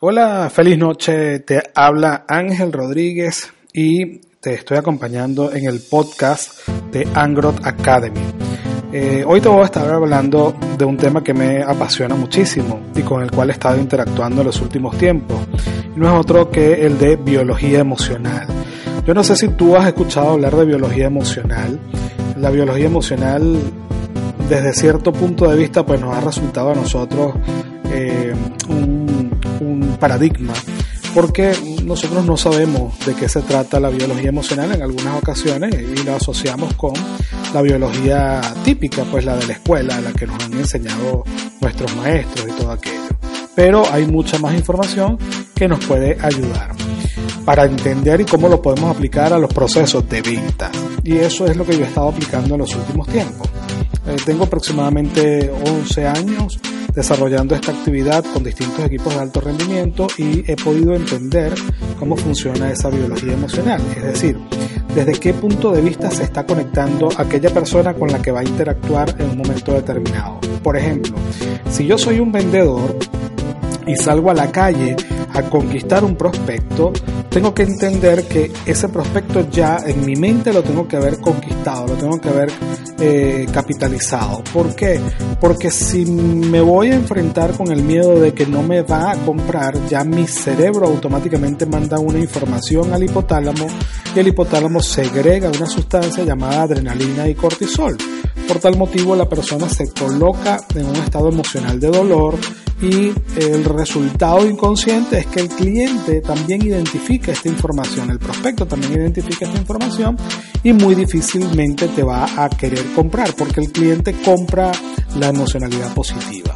Hola, feliz noche. Te habla Ángel Rodríguez y te estoy acompañando en el podcast de Angrot Academy. Eh, hoy te voy a estar hablando de un tema que me apasiona muchísimo y con el cual he estado interactuando los últimos tiempos. no es otro que el de biología emocional. Yo no sé si tú has escuchado hablar de biología emocional. La biología emocional, desde cierto punto de vista, pues nos ha resultado a nosotros eh, paradigma, porque nosotros no sabemos de qué se trata la biología emocional en algunas ocasiones y la asociamos con la biología típica, pues la de la escuela, la que nos han enseñado nuestros maestros y todo aquello. Pero hay mucha más información que nos puede ayudar para entender y cómo lo podemos aplicar a los procesos de venta. Y eso es lo que yo he estado aplicando en los últimos tiempos. Eh, tengo aproximadamente 11 años desarrollando esta actividad con distintos equipos de alto rendimiento y he podido entender cómo funciona esa biología emocional, es decir, desde qué punto de vista se está conectando aquella persona con la que va a interactuar en un momento determinado. Por ejemplo, si yo soy un vendedor y salgo a la calle a conquistar un prospecto, tengo que entender que ese prospecto ya en mi mente lo tengo que haber conquistado, lo tengo que haber eh, capitalizado. ¿Por qué? Porque si me voy a enfrentar con el miedo de que no me va a comprar, ya mi cerebro automáticamente manda una información al hipotálamo y el hipotálamo segrega una sustancia llamada adrenalina y cortisol. Por tal motivo la persona se coloca en un estado emocional de dolor, y el resultado inconsciente es que el cliente también identifica esta información, el prospecto también identifica esta información y muy difícilmente te va a querer comprar porque el cliente compra la emocionalidad positiva.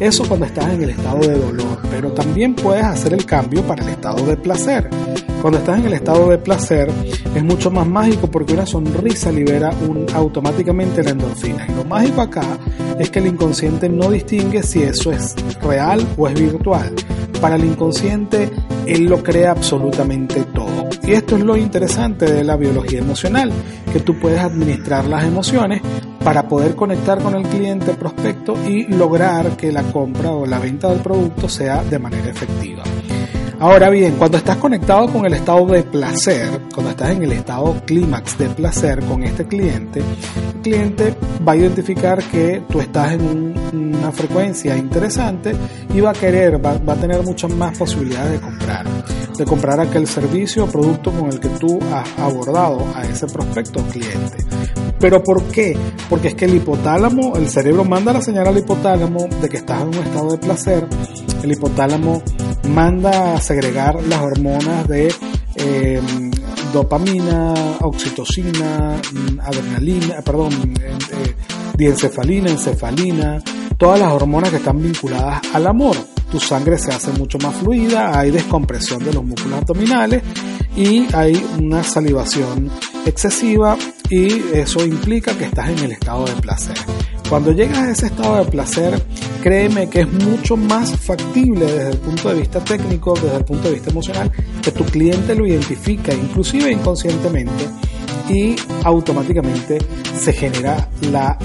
Eso cuando estás en el estado de dolor, pero también puedes hacer el cambio para el estado de placer. Cuando estás en el estado de placer es mucho más mágico porque una sonrisa libera un, automáticamente la endorfina. Y lo mágico acá es que el inconsciente no distingue si eso es real o es virtual. Para el inconsciente, él lo crea absolutamente todo. Y esto es lo interesante de la biología emocional, que tú puedes administrar las emociones para poder conectar con el cliente prospecto y lograr que la compra o la venta del producto sea de manera efectiva. Ahora bien, cuando estás conectado con el estado de placer, cuando estás en el estado clímax de placer con este cliente, el cliente va a identificar que tú estás en una frecuencia interesante y va a querer, va, va, a tener muchas más posibilidades de comprar, de comprar aquel servicio o producto con el que tú has abordado a ese prospecto cliente. ¿Pero por qué? Porque es que el hipotálamo, el cerebro manda la señal al hipotálamo de que estás en un estado de placer, el hipotálamo manda a segregar las hormonas de eh, dopamina, oxitocina, adrenalina, perdón, eh, diencefalina, encefalina, todas las hormonas que están vinculadas al amor. Tu sangre se hace mucho más fluida, hay descompresión de los músculos abdominales y hay una salivación excesiva y eso implica que estás en el estado de placer. Cuando llegas a ese estado de placer, créeme que es mucho más factible desde el punto de vista técnico, desde el punto de vista emocional, que tu cliente lo identifica, inclusive inconscientemente, y automáticamente se genera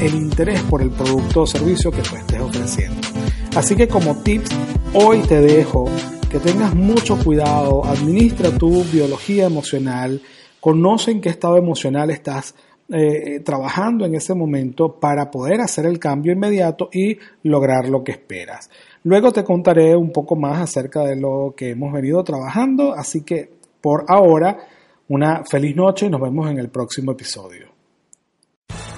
el interés por el producto o servicio que tú estés ofreciendo. Así que como tips, hoy te dejo que tengas mucho cuidado, administra tu biología emocional, conoce en qué estado emocional estás eh, trabajando en ese momento para poder hacer el cambio inmediato y lograr lo que esperas. Luego te contaré un poco más acerca de lo que hemos venido trabajando, así que por ahora una feliz noche y nos vemos en el próximo episodio.